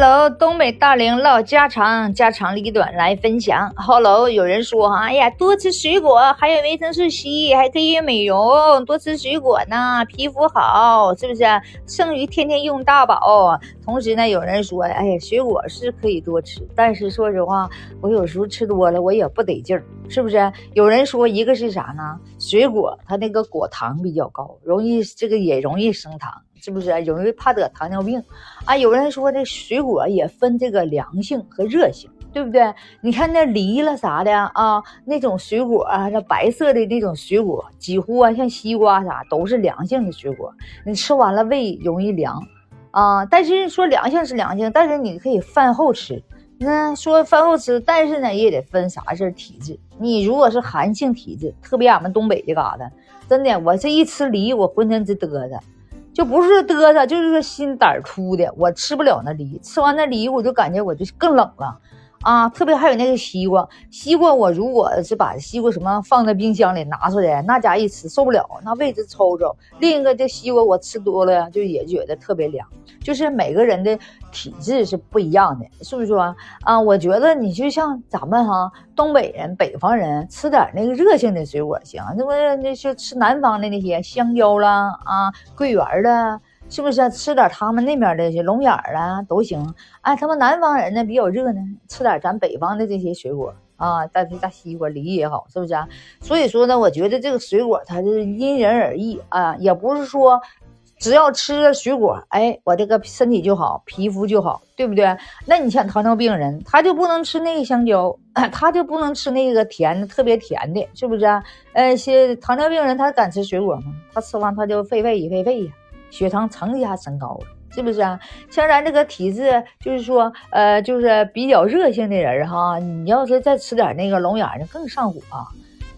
Hello，东北大龄唠家常，家长里短来分享。Hello，有人说哈，哎呀，多吃水果，还有维生素 C，还可以美容，多吃水果呢，皮肤好，是不是？剩余天天用大宝。同时呢，有人说，哎呀，水果是可以多吃，但是说实话，我有时候吃多了，我也不得劲儿，是不是？有人说，一个是啥呢？水果它那个果糖比较高，容易这个也容易升糖。是不是容易怕得糖尿病啊？有人说这水果也分这个凉性和热性，对不对？你看那梨了啥的啊，那种水果啊，那白色的那种水果，几乎啊像西瓜啥都是凉性的水果，你吃完了胃容易凉啊。但是说凉性是凉性，但是你可以饭后吃。那说饭后吃，但是呢也得分啥事体质。你如果是寒性体质，特别俺们东北这嘎达，真的我这一吃梨，我浑身直嘚瑟。就不是嘚瑟，就是说心胆粗的，我吃不了那梨，吃完那梨我就感觉我就更冷了。啊，特别还有那个西瓜，西瓜我如果是把西瓜什么放在冰箱里拿出来，那家一吃受不了，那胃子抽抽。另一个这西瓜我吃多了呀就也觉得特别凉，就是每个人的体质是不一样的，是不是啊啊？我觉得你就像咱们哈东北人、北方人吃点那个热性的水果行，那不那就吃南方的那些香蕉啦啊、桂圆的。是不是吃点他们那边的龙眼儿啊都行？哎，他们南方人呢比较热呢，吃点咱北方的这些水果啊，大大西瓜、梨也好，是不是啊？所以说呢，我觉得这个水果它是因人而异啊，也不是说只要吃了水果，哎，我这个身体就好，皮肤就好，对不对？那你像糖尿病人，他就不能吃那个香蕉，他就不能吃那个甜的，特别甜的，是不是啊？呃，些糖尿病人他敢吃水果吗？他吃完他就肺肺一肺肺呀。血糖蹭一下升高了，是不是啊？像咱这个体质，就是说，呃，就是比较热性的人哈，你要是再吃点那个龙眼呢，更上火啊。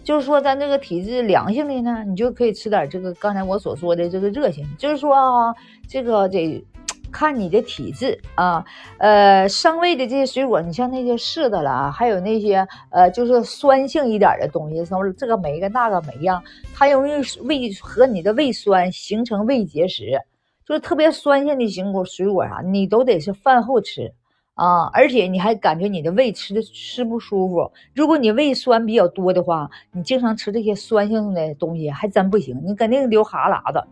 就是说，咱这个体质凉性的呢，你就可以吃点这个刚才我所说的这个热性。就是说啊，这个得看你的体质啊。呃，生胃的这些水果，你像那些柿子了，还有那些呃，就是酸性一点的东西，什么这个酶跟那个酶呀。它容易胃和你的胃酸形成胃结石，就是特别酸性的水果水果啥，你都得是饭后吃啊，而且你还感觉你的胃吃的吃不舒服。如果你胃酸比较多的话，你经常吃这些酸性的东西还真不行，你肯定流哈喇子。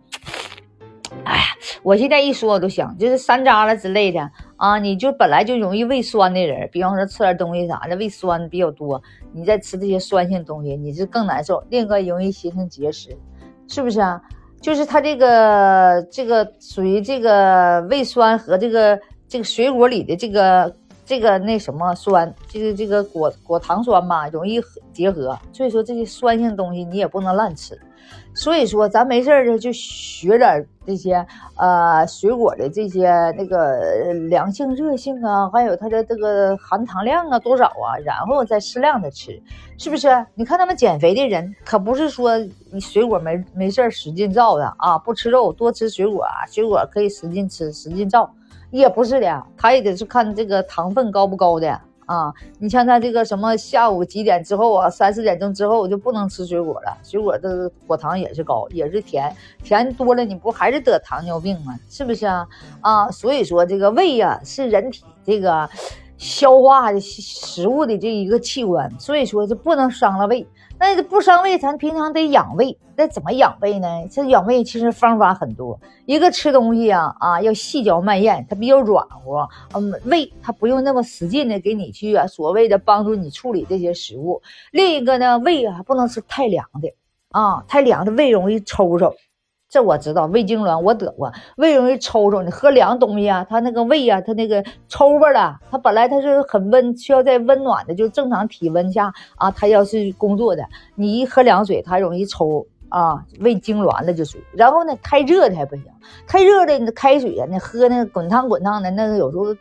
我现在一说我都想，就是山楂了之类的啊，你就本来就容易胃酸的人，比方说吃点东西啥的，胃酸比较多。你再吃这些酸性东西，你是更难受，另一个容易形成结石，是不是啊？就是它这个这个属于这个胃酸和这个这个水果里的这个这个那什么酸，这个这个果果糖酸嘛，容易结合，所以说这些酸性东西你也不能乱吃。所以说，咱没事儿就学点这些呃水果的这些那个凉性、热性啊，还有它的这个含糖量啊多少啊，然后再适量的吃，是不是？你看他们减肥的人，可不是说你水果没没事儿使劲造的啊，不吃肉，多吃水果啊，水果可以使劲吃、使劲造，也不是的，他也得是看这个糖分高不高的。啊，你像他这个什么下午几点之后啊，三四点钟之后就不能吃水果了，水果的果糖也是高，也是甜，甜多了你不还是得糖尿病吗？是不是啊？啊，所以说这个胃呀是人体这个消化的食物的这一个器官，所以说就不能伤了胃。那不伤胃，咱平常得养胃。那怎么养胃呢？这养胃其实方法很多。一个吃东西啊啊，要细嚼慢咽，它比较软和。嗯，胃它不用那么使劲的给你去啊，所谓的帮助你处理这些食物。另一个呢，胃啊不能吃太凉的啊，太凉的胃容易抽抽。这我知道，胃痉挛我得过，胃容易抽抽。你喝凉东西啊，它那个胃啊，它那个抽巴了。它本来它是很温，需要在温暖的，就正常体温下啊，它要是工作的。你一喝凉水，它容易抽啊，胃痉挛了就属。然后呢，太热的还不行，太热的你开水啊，你喝那个滚烫滚烫的，那个有时候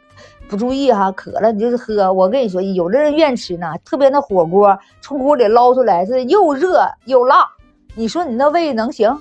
不注意哈，渴了你就是喝。我跟你说，有的人愿吃呢，特别那火锅从锅里捞出来是又热又辣，你说你那胃能行？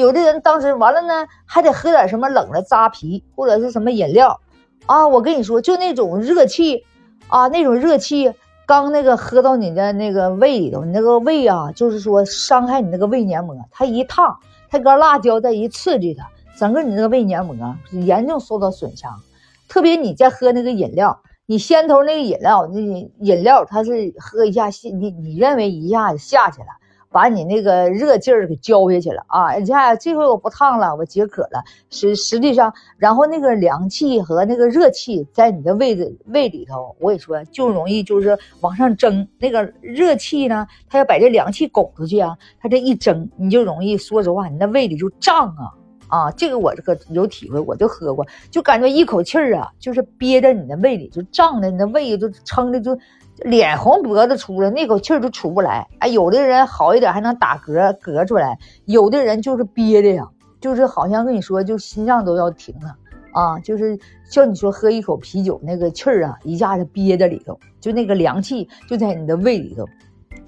有的人当时完了呢，还得喝点什么冷的扎啤或者是什么饮料，啊，我跟你说，就那种热气，啊，那种热气刚那个喝到你的那个胃里头，你那个胃啊，就是说伤害你那个胃黏膜，它一烫，它搁辣椒再一刺激它，整个你那个胃黏膜严重受到损伤。特别你在喝那个饮料，你先头那个饮料，那饮料它是喝一下，你你认为一下子下去了。把你那个热劲儿给浇下去了啊！你看这回我不烫了，我解渴了。实实际上，然后那个凉气和那个热气在你的胃子胃里头，我跟你说就容易就是往上蒸。那个热气呢，它要把这凉气拱出去啊，它这一蒸，你就容易说实话，你那胃里就胀啊啊！这个我这个有体会，我就喝过，就感觉一口气儿啊，就是憋在你的胃里，就胀的，你的胃就撑的就。脸红脖子粗了，那口气儿就出不来。哎，有的人好一点还能打嗝嗝出来，有的人就是憋的呀，就是好像跟你说，就心脏都要停了啊，就是像你说喝一口啤酒那个气儿啊，一下子憋在里头，就那个凉气就在你的胃里头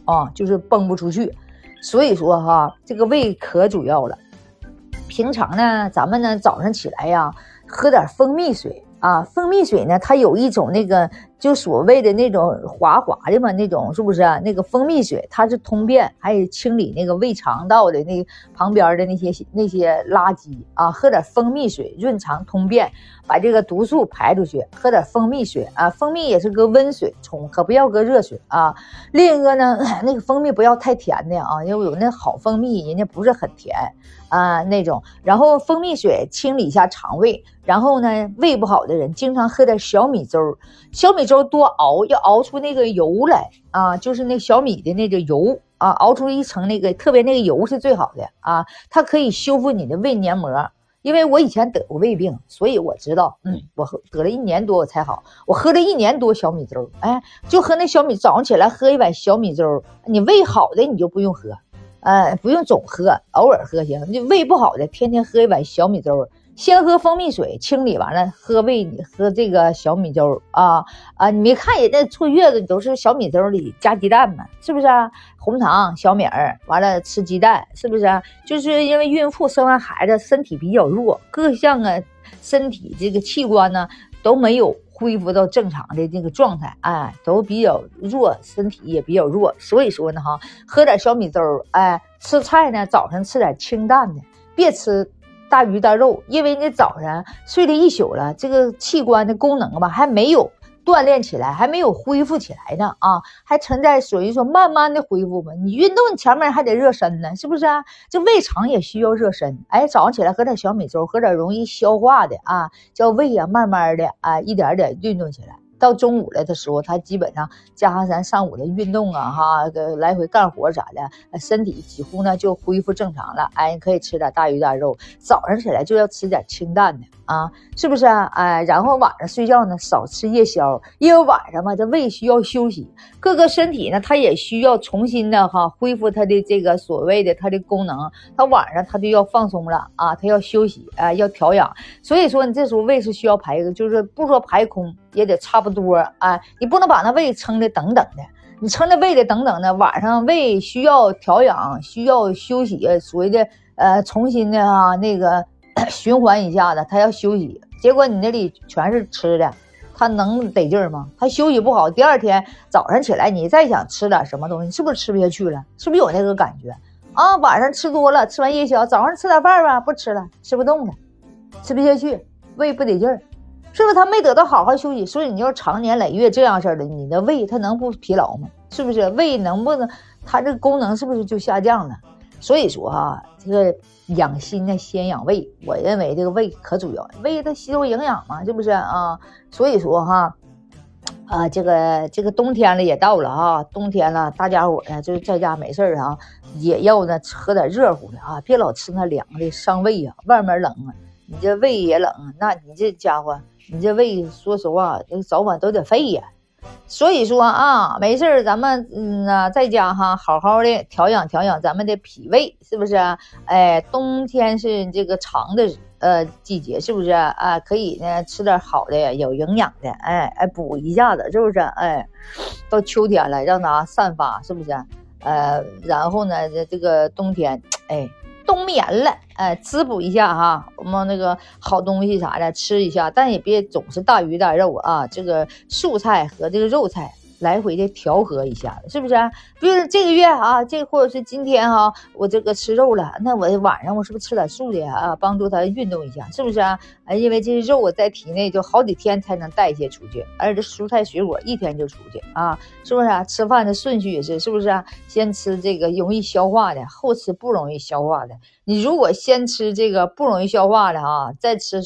啊，就是崩不出去。所以说哈，这个胃可主要了。平常呢，咱们呢早上起来呀，喝点蜂蜜水啊，蜂蜜水呢，它有一种那个。就所谓的那种滑滑的嘛，那种是不是啊？那个蜂蜜水它是通便，还有清理那个胃肠道的那旁边的那些那些垃圾啊。喝点蜂蜜水润肠通便，把这个毒素排出去。喝点蜂蜜水啊，蜂蜜也是搁温水冲，可不要搁热水啊。另一个呢，那个蜂蜜不要太甜的啊，因为有那好蜂蜜人家不是很甜啊那种。然后蜂蜜水清理一下肠胃，然后呢，胃不好的人经常喝点小米粥，小米粥。要多熬，要熬出那个油来啊，就是那小米的那个油啊，熬出一层那个，特别那个油是最好的啊，它可以修复你的胃黏膜。因为我以前得过胃病，所以我知道，嗯，我喝得了一年多我才好，我喝了一年多小米粥，哎，就喝那小米，早上起来喝一碗小米粥，你胃好的你就不用喝，呃，不用总喝，偶尔喝行，你胃不好的天天喝一碗小米粥。先喝蜂蜜水清理完了，喝胃你喝这个小米粥啊啊！你没看人家坐月子，都是小米粥里加鸡蛋吗？是不是啊？红糖、小米儿，完了吃鸡蛋，是不是？就是因为孕妇生完孩子身体比较弱，各项啊身体这个器官呢都没有恢复到正常的这个状态，哎，都比较弱，身体也比较弱，所以说呢哈，喝点小米粥，哎，吃菜呢早上吃点清淡的，别吃。大鱼大肉，因为你早上睡了一宿了，这个器官的功能吧还没有锻炼起来，还没有恢复起来呢啊，还存在属于说慢慢的恢复吧。你运动前面还得热身呢，是不是啊？这胃肠也需要热身。哎，早上起来喝点小米粥，喝点容易消化的啊，叫胃啊慢慢的啊一点点运动起来。到中午了的时候，他基本上加上咱上午的运动啊，哈，来回干活啥的，身体几乎呢就恢复正常了。哎，可以吃点大鱼大肉，早上起来就要吃点清淡的啊，是不是啊？哎，然后晚上睡觉呢，少吃夜宵，因为晚上嘛，这胃需要休息，各个身体呢，它也需要重新的哈恢复它的这个所谓的它的功能，它晚上它就要放松了啊，它要休息啊，要调养。所以说你这时候胃是需要排，就是不说排空。也得差不多啊，你不能把那胃撑的等等的，你撑的胃的等等的，晚上胃需要调养，需要休息，所谓的呃重新的哈那个 循环一下子，他要休息，结果你那里全是吃的，他能得劲儿吗？他休息不好，第二天早上起来你再想吃点什么东西，是不是吃不下去了？是不是有那个感觉啊？晚上吃多了，吃完夜宵，早上吃点饭吧，不吃了，吃不动了，吃不下去，胃不得劲儿。是不是他没得到好好休息？所以你要长年累月这样式的，你的胃它能不疲劳吗？是不是胃能不能它这个功能是不是就下降了？所以说哈，这个养心呢先养胃，我认为这个胃可主要，胃它吸收营养嘛，是不是啊？所以说哈，啊这个这个冬天了也到了啊，冬天了大家伙呢就是在家没事儿啊，也要呢喝点热乎的啊，别老吃那凉的伤胃呀，外面冷啊，你这胃也冷，那你这家伙。你这胃，说实话，早晚都得废呀。所以说啊，没事儿，咱们嗯呐，在家哈，好好的调养调养咱们的脾胃，是不是？哎，冬天是这个长的呃季节，是不是啊？可以呢，吃点好的，有营养的，哎哎，补一下子，是不是？哎，到秋天了，让它散发，是不是？呃，然后呢，这这个冬天，哎。冬眠了，哎，滋补一下哈，我们那个好东西啥的吃一下，但也别总是大鱼大肉啊。这个素菜和这个肉菜来回的调和一下，是不是？比如这个月啊，这或者是今天哈，我这个吃肉了，那我晚上我是不是吃点素的啊？帮助他运动一下，是不是啊？啊，因为这些肉啊在体内就好几天才能代谢出去，而这蔬菜水果一天就出去啊，是不是啊？吃饭的顺序也是，是不是啊？先吃这个容易消化的，后吃不容易消化的。你如果先吃这个不容易消化的啊，再吃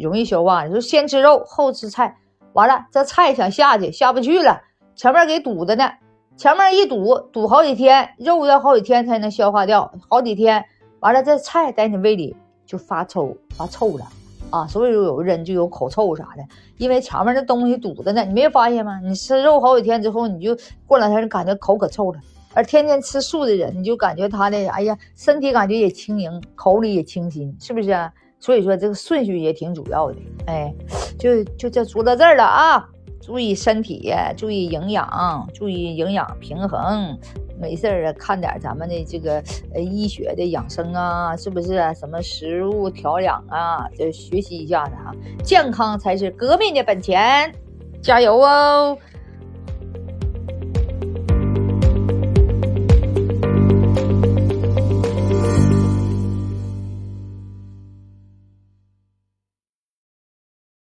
容易消化的，就先吃肉后吃菜，完了这菜想下去下不去了。前面给堵着呢，前面一堵堵好几天，肉要好几天才能消化掉，好几天，完了这菜在你胃里就发臭发臭了啊，所以说有的人就有口臭啥的，因为前面那东西堵着呢，你没发现吗？你吃肉好几天之后，你就过两天就感觉口可臭了，而天天吃素的人，你就感觉他的哎呀，身体感觉也轻盈，口里也清新，是不是啊？所以说这个顺序也挺主要的，哎，就就就说到这儿了啊。注意身体，注意营养，注意营养平衡。没事儿啊，看点咱们的这个呃医学的养生啊，是不是啊？什么食物调养啊，就学习一下子啊。健康才是革命的本钱，加油哦！